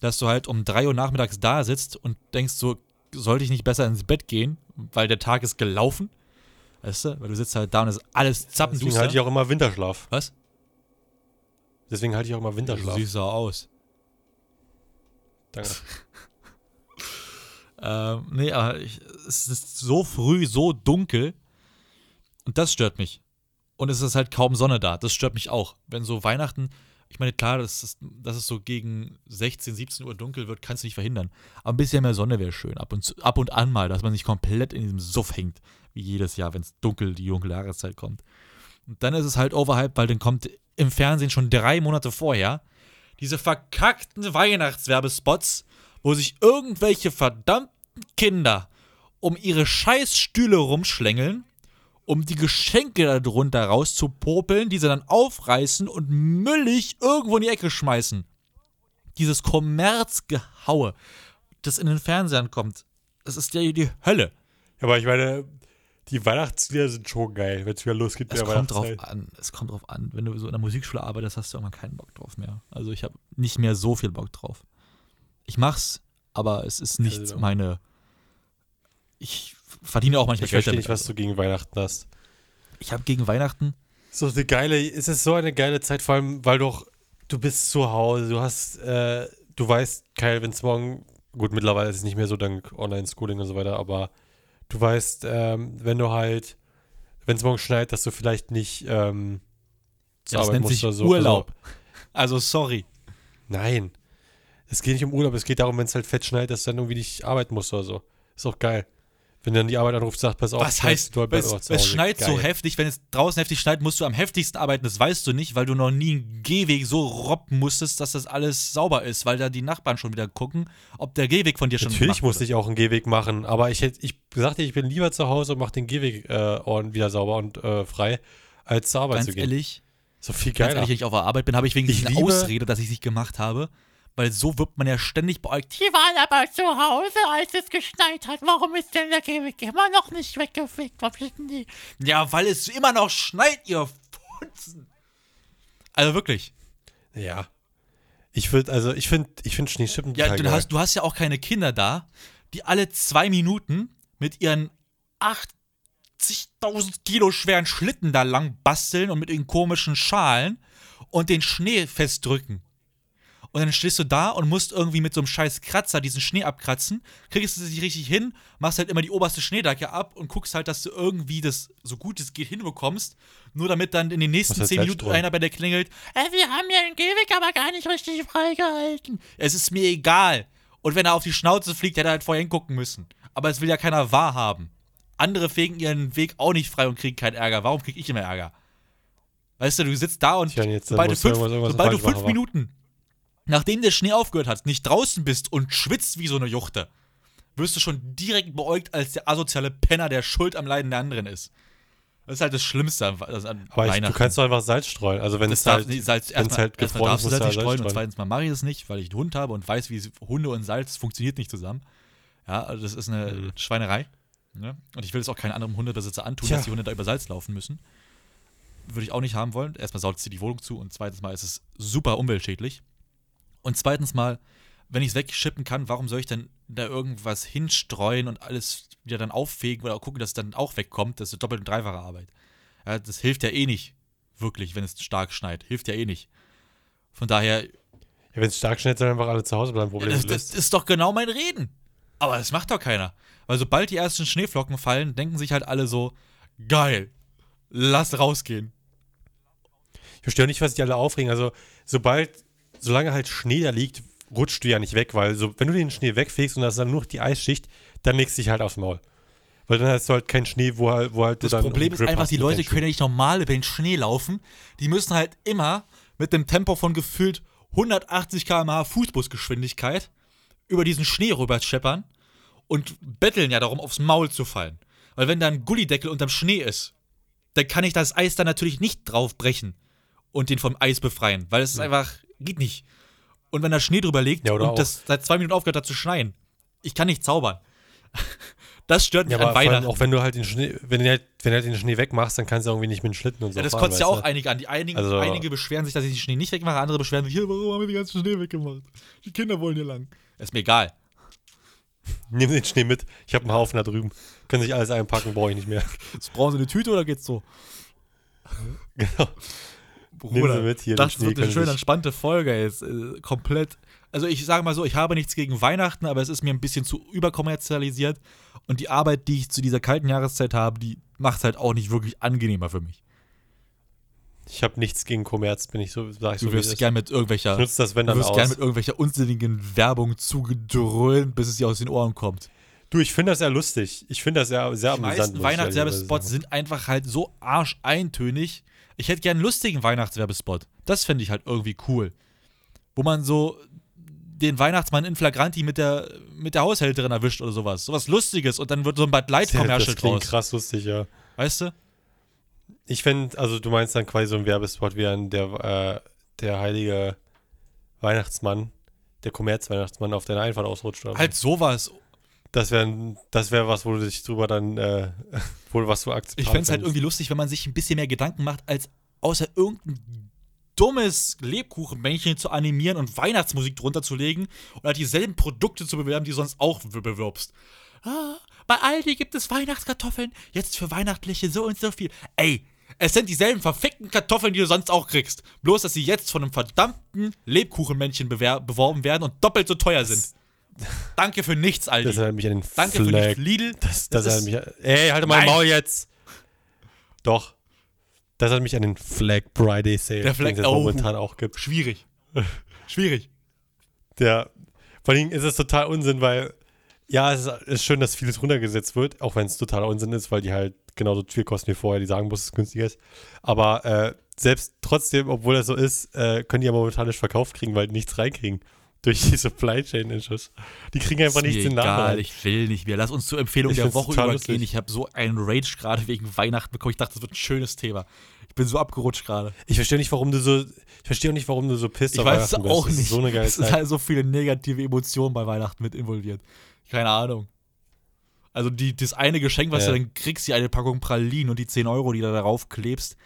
[SPEAKER 2] dass du halt um 3 Uhr nachmittags da sitzt und denkst so, sollte ich nicht besser ins Bett gehen, weil der Tag ist gelaufen? Weißt du? Weil du sitzt halt da und es ist alles
[SPEAKER 3] Deswegen
[SPEAKER 2] zappenduster.
[SPEAKER 3] halte ich auch immer Winterschlaf.
[SPEAKER 2] was?
[SPEAKER 3] Deswegen halte ich auch immer
[SPEAKER 2] Du
[SPEAKER 3] Winterschlaf.
[SPEAKER 2] siehst so aus.
[SPEAKER 3] Danke.
[SPEAKER 2] Ähm, nee, aber ich, es ist so früh, so dunkel. Und das stört mich. Und es ist halt kaum Sonne da. Das stört mich auch. Wenn so Weihnachten, ich meine, klar, dass es, dass es so gegen 16, 17 Uhr dunkel wird, kannst du nicht verhindern. Aber ein bisschen mehr Sonne wäre schön. Ab und, zu, ab und an mal, dass man nicht komplett in diesem Suff hängt. Wie jedes Jahr, wenn es dunkel, die dunkle Jahreszeit kommt. Und dann ist es halt overhyped, weil dann kommt im Fernsehen schon drei Monate vorher diese verkackten Weihnachtswerbespots, wo sich irgendwelche verdammten Kinder um ihre Scheißstühle rumschlängeln, um die Geschenke darunter rauszupopeln, die sie dann aufreißen und müllig irgendwo in die Ecke schmeißen. Dieses Kommerzgehaue, das in den Fernsehern kommt, das ist ja die Hölle.
[SPEAKER 3] Aber ich meine, die Weihnachtslieder sind schon geil, wenn es wieder losgeht
[SPEAKER 2] Es kommt drauf an. Es kommt drauf an. Wenn du so in der Musikschule arbeitest, hast du irgendwann keinen Bock drauf mehr. Also ich habe nicht mehr so viel Bock drauf. Ich mach's, aber es ist nicht
[SPEAKER 3] Also-
[SPEAKER 2] meine. Ich verdiene auch manchmal
[SPEAKER 3] Ich verstehe nicht, was du gegen Weihnachten hast.
[SPEAKER 2] ich habe gegen Weihnachten.
[SPEAKER 3] So eine geile, es ist so eine geile Zeit, vor allem, weil doch, du bist zu Hause, du hast, äh, du weißt, Kyle, wenn es morgen, gut, mittlerweile ist es nicht mehr so dank Online-Schooling und so weiter, aber du weißt, ähm, wenn du halt, wenn es morgen schneit, dass du vielleicht nicht ähm, zur
[SPEAKER 2] Das
[SPEAKER 3] Arbeit
[SPEAKER 2] nennt
[SPEAKER 3] musst
[SPEAKER 2] sich
[SPEAKER 3] oder so.
[SPEAKER 2] Urlaub. Also sorry.
[SPEAKER 3] Also, nein. Es geht nicht um Urlaub, es geht darum, wenn es halt fett schneit, dass du dann irgendwie nicht arbeiten musst oder so. Ist auch geil. Wenn dann die Arbeit anruft, sagt, pass auf,
[SPEAKER 2] Was heißt,
[SPEAKER 3] du
[SPEAKER 2] es, es schneit so
[SPEAKER 3] Geil.
[SPEAKER 2] heftig, wenn es draußen heftig schneit, musst du am heftigsten arbeiten. Das weißt du nicht, weil du noch nie einen Gehweg so robben musstest, dass das alles sauber ist, weil da die Nachbarn schon wieder gucken, ob der Gehweg von dir schon
[SPEAKER 3] Natürlich musste ich auch einen Gehweg machen, aber ich hätte, ich sagte, ich bin lieber zu Hause und mache den Gehweg äh, ordentlich wieder sauber und äh, frei, als zur Arbeit
[SPEAKER 2] Ganz
[SPEAKER 3] zu gehen.
[SPEAKER 2] ehrlich,
[SPEAKER 3] so viel
[SPEAKER 2] ganz
[SPEAKER 3] geiler.
[SPEAKER 2] ehrlich, wenn ich auf der Arbeit bin, habe ich eine
[SPEAKER 3] liebe-
[SPEAKER 2] Ausrede, dass ich es nicht gemacht habe. Weil so wird man ja ständig beäugt. Die waren aber zu Hause, als es geschneit hat. Warum ist denn der Gehweg immer noch nicht weggefegt? Was wissen die? Ja, weil es immer noch schneit, ihr Futzen. Also wirklich.
[SPEAKER 3] ja. Ich würde, also ich finde, ich finde Schneeschippen
[SPEAKER 2] Ja, du
[SPEAKER 3] geil.
[SPEAKER 2] hast, du hast ja auch keine Kinder da, die alle zwei Minuten mit ihren 80.000 Kilo schweren Schlitten da lang basteln und mit ihren komischen Schalen und den Schnee festdrücken. Und dann stehst du da und musst irgendwie mit so einem scheiß Kratzer diesen Schnee abkratzen, kriegst es nicht richtig hin, machst halt immer die oberste Schneedecke ab und guckst halt, dass du irgendwie das so gut es geht hinbekommst, nur damit dann in den nächsten
[SPEAKER 3] Musst
[SPEAKER 2] 10
[SPEAKER 3] Salz
[SPEAKER 2] Minuten einer bei der klingelt, äh, wir haben ja den Gehweg aber gar nicht richtig freigehalten. Es ist mir egal. Und wenn er auf die Schnauze fliegt, hätte er halt vorher hingucken müssen. Aber es will ja keiner wahrhaben. Andere fegen ihren Weg auch nicht frei und kriegen keinen Ärger. Warum krieg ich immer Ärger? Weißt du, du sitzt da und
[SPEAKER 3] Tja, jetzt, dann
[SPEAKER 2] sobald, du
[SPEAKER 3] du
[SPEAKER 2] fünf,
[SPEAKER 3] irgendwas- irgendwas
[SPEAKER 2] sobald du fünf
[SPEAKER 3] machen?
[SPEAKER 2] Minuten, nachdem der Schnee aufgehört hat, nicht draußen bist und schwitzt wie so eine Juchte, wirst du schon direkt beäugt als der asoziale Penner, der schuld am Leiden der anderen ist. Das ist halt das Schlimmste an, das an
[SPEAKER 3] aber ich, du kannst doch einfach Salz streuen. Also wenn
[SPEAKER 2] Das
[SPEAKER 3] es halt,
[SPEAKER 2] nicht, Salz, erstmal,
[SPEAKER 3] halt
[SPEAKER 2] erstmal
[SPEAKER 3] gefroren
[SPEAKER 2] darfst du Salz nicht streuen
[SPEAKER 3] Salz
[SPEAKER 2] und
[SPEAKER 3] streuen.
[SPEAKER 2] zweitens mal mache ich es nicht, weil ich einen Hund habe und weiß, wie Hunde und Salz funktioniert nicht zusammen. Ja, also das ist eine
[SPEAKER 3] Mhm.
[SPEAKER 2] Schweinerei. Ne? Und ich will es auch keinem anderen Hundebesitzer antun,
[SPEAKER 3] Tja.
[SPEAKER 2] dass die Hunde da über Salz laufen müssen. Würde ich auch nicht haben wollen. Erstmal saugt sie die Wohnung zu und zweitens mal ist es super umweltschädlich. Und zweitens mal, wenn ich es wegschippen kann, warum soll ich denn da irgendwas hinstreuen und alles wieder dann auffegen oder gucken, dass es dann auch wegkommt? Das ist doppelt und dreifache Arbeit. Ja, das hilft ja eh nicht wirklich, wenn es stark schneit. Hilft ja eh nicht. Von daher,
[SPEAKER 3] Ja, wenn es stark schneit, sollen einfach alle zu Hause bleiben. Problem
[SPEAKER 2] das, das ist doch genau mein Reden. Aber das macht doch keiner. Weil sobald die ersten Schneeflocken fallen, denken sich halt alle so, geil, lass rausgehen.
[SPEAKER 3] Ich verstehe nicht, was sich alle aufregen. Also, sobald, solange halt Schnee da liegt, rutscht du ja nicht weg, weil so, wenn du den Schnee wegfegst und das ist dann nur noch die Eisschicht, dann legst du dich halt aufs Maul. Weil dann hast du halt keinen Schnee, wo halt, wo halt du
[SPEAKER 2] Das
[SPEAKER 3] dann
[SPEAKER 2] Problem
[SPEAKER 3] einen
[SPEAKER 2] ist einfach, die Leute können ja nicht normal über den Schnee laufen. Die müssen halt immer mit dem Tempo von gefühlt 180 km/h Fußbusgeschwindigkeit über diesen Schnee rüber scheppern und betteln ja darum, aufs Maul zu fallen. Weil wenn da ein Gullideckel unterm Schnee ist, dann kann ich das Eis da natürlich nicht drauf brechen und den vom Eis befreien, weil es ist einfach, geht nicht. Und wenn da Schnee drüber liegt
[SPEAKER 3] Ja, oder
[SPEAKER 2] und
[SPEAKER 3] auch-
[SPEAKER 2] das seit zwei Minuten aufgehört hat zu schneien, ich kann nicht zaubern. Das stört mich
[SPEAKER 3] Ja,
[SPEAKER 2] an Weihnachten.
[SPEAKER 3] auch wenn du halt den Schnee, wenn du halt, wenn du halt den Schnee wegmachst, dann kannst du irgendwie nicht mit den Schlitten und so
[SPEAKER 2] Ja, das
[SPEAKER 3] fahren,
[SPEAKER 2] kotzt ja auch
[SPEAKER 3] du?
[SPEAKER 2] einige an. Die einigen,
[SPEAKER 3] Also-
[SPEAKER 2] einige beschweren sich, dass ich den Schnee nicht wegmache, andere beschweren sich, hier, warum haben wir den ganzen Schnee weggemacht? Die Kinder wollen hier lang. Ist mir egal.
[SPEAKER 3] Nimm den Schnee mit. Ich habe einen Haufen da drüben. Können sich alles einpacken, brauche ich nicht mehr.
[SPEAKER 2] Jetzt brauchen sie eine Tüte oder geht's so?
[SPEAKER 3] genau.
[SPEAKER 2] Bruder,
[SPEAKER 3] mit hier,
[SPEAKER 2] Das wird eine schön entspannte Folge jetzt. Äh, komplett. Also ich sage mal so, ich habe nichts gegen Weihnachten, aber es ist mir ein bisschen zu überkommerzialisiert. Und die Arbeit, die ich zu dieser kalten Jahreszeit habe, die macht es halt auch nicht wirklich angenehmer für mich.
[SPEAKER 3] Ich habe nichts gegen Kommerz, bin ich so, sag ich
[SPEAKER 2] Du
[SPEAKER 3] so.
[SPEAKER 2] wirst gern mit irgendwelcher,
[SPEAKER 3] Ich nutze das, wenn
[SPEAKER 2] du
[SPEAKER 3] dann
[SPEAKER 2] wirst
[SPEAKER 3] aus.
[SPEAKER 2] gern mit irgendwelcher unsinnigen Werbung zugedröhnt, bis es dir aus den Ohren kommt.
[SPEAKER 3] du, ich finde das sehr lustig. Ich finde das sehr, sehr
[SPEAKER 2] Die
[SPEAKER 3] amüsant.
[SPEAKER 2] meisten
[SPEAKER 3] ich ehrlicherweise
[SPEAKER 2] Weihnachtswerbespots sind einfach halt so arscheintönig. Ich hätte gern einen lustigen Weihnachtswerbespot. Das fände ich halt irgendwie cool. Wo man so den Weihnachtsmann in Flagranti mit der, mit der Haushälterin erwischt oder sowas. Sowas Lustiges und dann wird so ein Bud Light
[SPEAKER 3] Das
[SPEAKER 2] Commercial
[SPEAKER 3] klingt
[SPEAKER 2] draus.
[SPEAKER 3] krass lustig, ja.
[SPEAKER 2] Weißt du?
[SPEAKER 3] Ich fände, also du meinst dann quasi so ein Werbespot wie ein, der, äh, der heilige Weihnachtsmann, der Kommerz-Weihnachtsmann auf deine Einfahrt ausrutscht. Oder?
[SPEAKER 2] Halt sowas.
[SPEAKER 3] Das wäre das wär was, wo du dich drüber dann, äh, wo du was du akzeptabel
[SPEAKER 2] Ich fände es halt irgendwie lustig, wenn man sich ein bisschen mehr Gedanken macht, als außer irgendein dummes Lebkuchenmännchen zu animieren und Weihnachtsmusik drunter zu legen und halt dieselben Produkte zu bewerben, die du sonst auch be- bewirbst. Ah, bei Aldi gibt es Weihnachtskartoffeln, jetzt für Weihnachtliche so und so viel. Ey, es sind dieselben verfickten Kartoffeln, die du sonst auch kriegst. Bloß, dass sie jetzt von einem verdammten Lebkuchenmännchen beworben werden und doppelt so teuer sind. Danke für nichts, Aldi.
[SPEAKER 3] Das erinnert mich an den
[SPEAKER 2] Danke für
[SPEAKER 3] Flag.
[SPEAKER 2] nichts, Lidl.
[SPEAKER 3] Das, das, erinnert mich an, Ey, halte mal. Maul jetzt. Doch. Das hat mich an den Flag Friday Sale,
[SPEAKER 2] Der Flag-
[SPEAKER 3] den es
[SPEAKER 2] oh.
[SPEAKER 3] momentan auch gibt.
[SPEAKER 2] schwierig. Schwierig.
[SPEAKER 3] Der, vor allem ist es total Unsinn, weil, ja, es ist, schön, dass vieles runtergesetzt wird, auch wenn es totaler Unsinn ist, weil die halt genauso viel kosten wie vorher, die sagen, muss es günstiger ist. Aber äh, selbst trotzdem, obwohl das so ist, äh, können die ja momentan nicht verkauft kriegen, weil die nichts reinkriegen. Durch die Supply Chain Issues. Die kriegen einfach nichts in
[SPEAKER 2] egal, ich will nicht mehr. Lass uns zur Empfehlung
[SPEAKER 3] Ich
[SPEAKER 2] der Woche übergehen.
[SPEAKER 3] lustig.
[SPEAKER 2] Ich habe so einen Rage gerade wegen Weihnachten bekommen. Ich dachte, das wird ein schönes Thema. Ich bin so abgerutscht gerade.
[SPEAKER 3] Ich verstehe nicht, warum du so, ich verstehe auch nicht, warum du so pisst
[SPEAKER 2] Ich weiß es
[SPEAKER 3] bist.
[SPEAKER 2] auch
[SPEAKER 3] Das
[SPEAKER 2] nicht.
[SPEAKER 3] so
[SPEAKER 2] es sind halt so viele negative Emotionen bei Weihnachten mit involviert. Keine Ahnung. Also die, das eine Geschenk, was
[SPEAKER 3] Ja.
[SPEAKER 2] du dann kriegst, die eine Packung Pralinen und die 10 Euro, die du darauf klebst,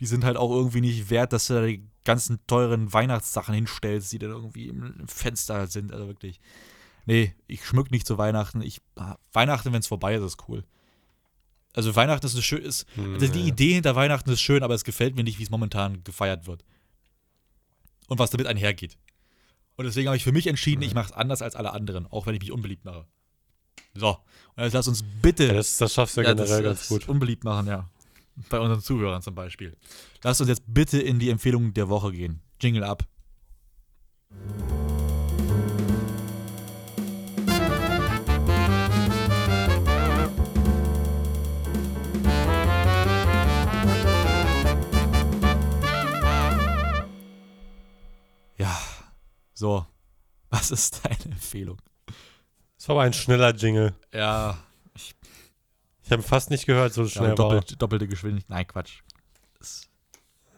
[SPEAKER 2] die sind halt auch irgendwie nicht wert, dass du da die ganzen teuren Weihnachtssachen hinstellst, die dann irgendwie im Fenster sind. Also wirklich. Nee, ich schmück nicht zu Weihnachten. Ich, Weihnachten, wenn es vorbei ist, ist cool. Also Weihnachten ist eine schön, ist, also die. Idee hinter Weihnachten ist schön, aber es gefällt mir nicht, wie es momentan gefeiert wird. Und was damit einhergeht. Und deswegen habe ich für mich entschieden, ich mache es anders als alle anderen, auch wenn ich mich unbeliebt mache. So, und jetzt lass uns bitte
[SPEAKER 3] Ja, das, das schaffst du ja generell
[SPEAKER 2] das,
[SPEAKER 3] ganz gut.
[SPEAKER 2] unbeliebt machen, ja. Bei unseren Zuhörern zum Beispiel. Lasst uns jetzt bitte in die Empfehlung der Woche gehen. Jingle ab. Ja, so. Was ist deine Empfehlung?
[SPEAKER 3] Das war aber ein schneller Jingle.
[SPEAKER 2] Ja,
[SPEAKER 3] Ich habe fast nicht gehört, so schnell
[SPEAKER 2] ja
[SPEAKER 3] war
[SPEAKER 2] doppelt, doppelte Geschwindigkeit. Nein, Quatsch.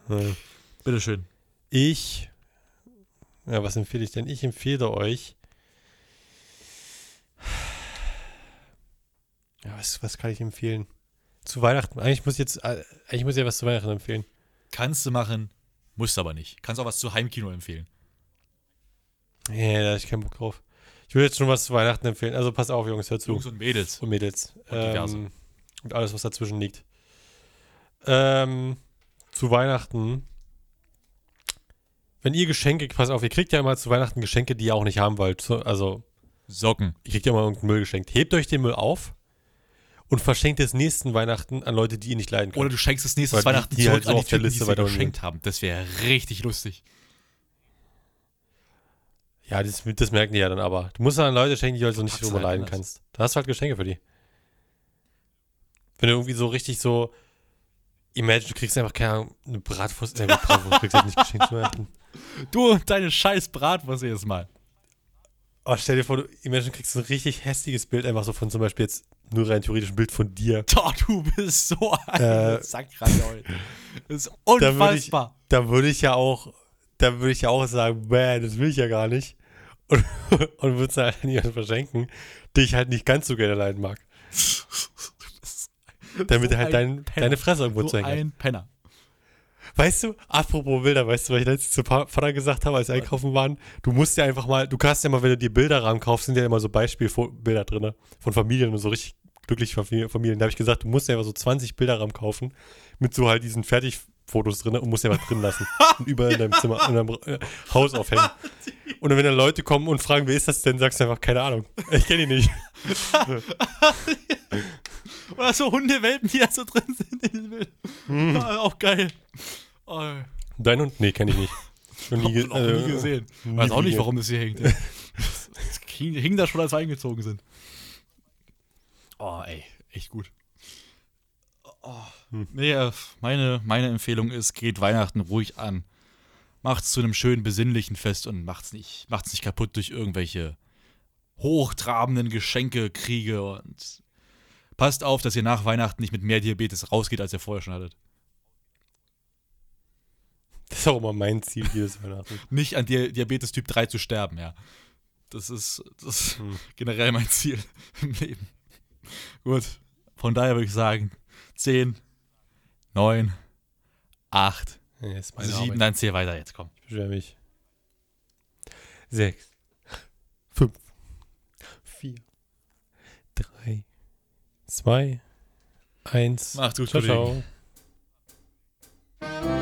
[SPEAKER 3] Ja.
[SPEAKER 2] bitteschön.
[SPEAKER 3] Ich, ja, was empfehle ich denn? Ich empfehle euch, ja, was, was kann ich empfehlen? Zu Weihnachten, eigentlich muss ich jetzt, äh, eigentlich muss ich ja was zu Weihnachten empfehlen.
[SPEAKER 2] Kannst du machen, musst aber nicht. Kannst auch was zu Heimkino empfehlen.
[SPEAKER 3] Nee, da habe ich keinen Bock drauf. Ich will jetzt schon was zu Weihnachten empfehlen. Also pass auf, Jungs, hör zu.
[SPEAKER 2] Jungs und Mädels.
[SPEAKER 3] und Mädels.
[SPEAKER 2] Und
[SPEAKER 3] ähm, und alles, was dazwischen liegt. Ähm, zu Weihnachten wenn ihr Geschenke, pass auf, ihr kriegt ja immer zu Weihnachten Geschenke, die ihr auch nicht haben wollt. So, Also,
[SPEAKER 2] Socken.
[SPEAKER 3] ihr kriegt ja mal irgendeinen Müll geschenkt. Hebt euch den Müll auf und verschenkt es nächsten Weihnachten an Leute, die ihr nicht leiden könnt.
[SPEAKER 2] Oder du schenkst es nächstes
[SPEAKER 3] Weil die-
[SPEAKER 2] Weihnachten
[SPEAKER 3] die
[SPEAKER 2] zurück
[SPEAKER 3] halt so
[SPEAKER 2] an die
[SPEAKER 3] auf
[SPEAKER 2] Typen, die
[SPEAKER 3] Liste unten
[SPEAKER 2] geschenkt haben. Das wäre richtig lustig.
[SPEAKER 3] Ja, das, das merken die ja dann aber. Du musst dann an Leute schenken, die du also nicht drüber leiden kannst. Da hast du halt Geschenke für die. Wenn du irgendwie so richtig so. Imagine, du kriegst einfach keine Ahnung, eine Bratwurst. Nee, Bratwurst kriegst du halt nicht geschenkt zu Weihnachten.
[SPEAKER 2] Du und deine scheiß Bratwurst jedes Mal.
[SPEAKER 3] Oh, stell dir vor, du Imagine, du kriegst so ein richtig hässliches Bild, einfach so von zum Beispiel jetzt nur rein theoretisch ein Bild von dir.
[SPEAKER 2] Doch, du bist so ein
[SPEAKER 3] Äh,
[SPEAKER 2] Sackrajoll. Das ist
[SPEAKER 3] Da würde ich,
[SPEAKER 2] unfassbar.
[SPEAKER 3] da würde ich ja auch, da würde ich ja auch sagen, bäh, das will ich ja gar nicht. Und, und würde es halt an jemanden verschenken, den ich halt nicht ganz so gerne leiden mag. Damit
[SPEAKER 2] So
[SPEAKER 3] er halt
[SPEAKER 2] ein
[SPEAKER 3] dein, deine Fresse irgendwo
[SPEAKER 2] so
[SPEAKER 3] zu hängen
[SPEAKER 2] ein Penner.
[SPEAKER 3] Weißt du, apropos Bilder, weißt du, was ich letztens zu Vater gesagt habe, als wir einkaufen waren? Du musst ja einfach mal, du kannst ja mal, wenn du dir Bilderrahmen kaufst, sind ja immer so Beispielbilder drin von Familien und so richtig glückliche Famili- Familien. Da habe ich gesagt, du musst ja einfach so 20 Bilderrahmen kaufen mit so halt diesen Fertigfotos drin und musst ja was drin lassen und überall in deinem Zimmer, in deinem äh, Haus aufhängen. Und wenn dann Leute kommen und fragen, wer ist das denn, sagst du einfach, keine Ahnung. Ich kenne ihn nicht.
[SPEAKER 2] Oder so Hundewelpen, die da so drin sind in.
[SPEAKER 3] Hm.
[SPEAKER 2] Ah, auch geil. Oh,
[SPEAKER 3] Dein Hund? Nee, kenne ich nicht. Noch nie, ge-
[SPEAKER 2] noch nie
[SPEAKER 3] äh,
[SPEAKER 2] gesehen.
[SPEAKER 3] nie
[SPEAKER 2] Weiß auch nicht, warum das hier hängt. ey. Das hing, hing da schon, als wir eingezogen sind. Oh, ey, echt gut. Oh. Nee, äh, meine, meine Empfehlung ist, geht Weihnachten ruhig an. Macht's zu einem schönen, besinnlichen Fest und macht's nicht, macht's nicht kaputt durch irgendwelche hochtrabenden Geschenke, Kriege und passt auf, dass ihr nach Weihnachten nicht mit mehr Diabetes rausgeht, als ihr vorher schon hattet.
[SPEAKER 3] Das ist auch immer mein Ziel jedes Weihnachten.
[SPEAKER 2] nicht an Di Diabetes Typ 3 zu sterben, ja. Das ist, das ist
[SPEAKER 3] Hm.
[SPEAKER 2] generell mein Ziel im Leben. Gut, von daher würde ich sagen, 10, 9, 8,
[SPEAKER 3] Nee, ist meine
[SPEAKER 2] 7,
[SPEAKER 3] Arbeit.
[SPEAKER 2] dann zähl weiter jetzt, komm.
[SPEAKER 3] Ich beschwere mich. Sechs, fünf, vier, drei, zwei, eins.
[SPEAKER 2] Macht's gut,
[SPEAKER 3] ciao,
[SPEAKER 2] Kollegen.
[SPEAKER 3] ciao.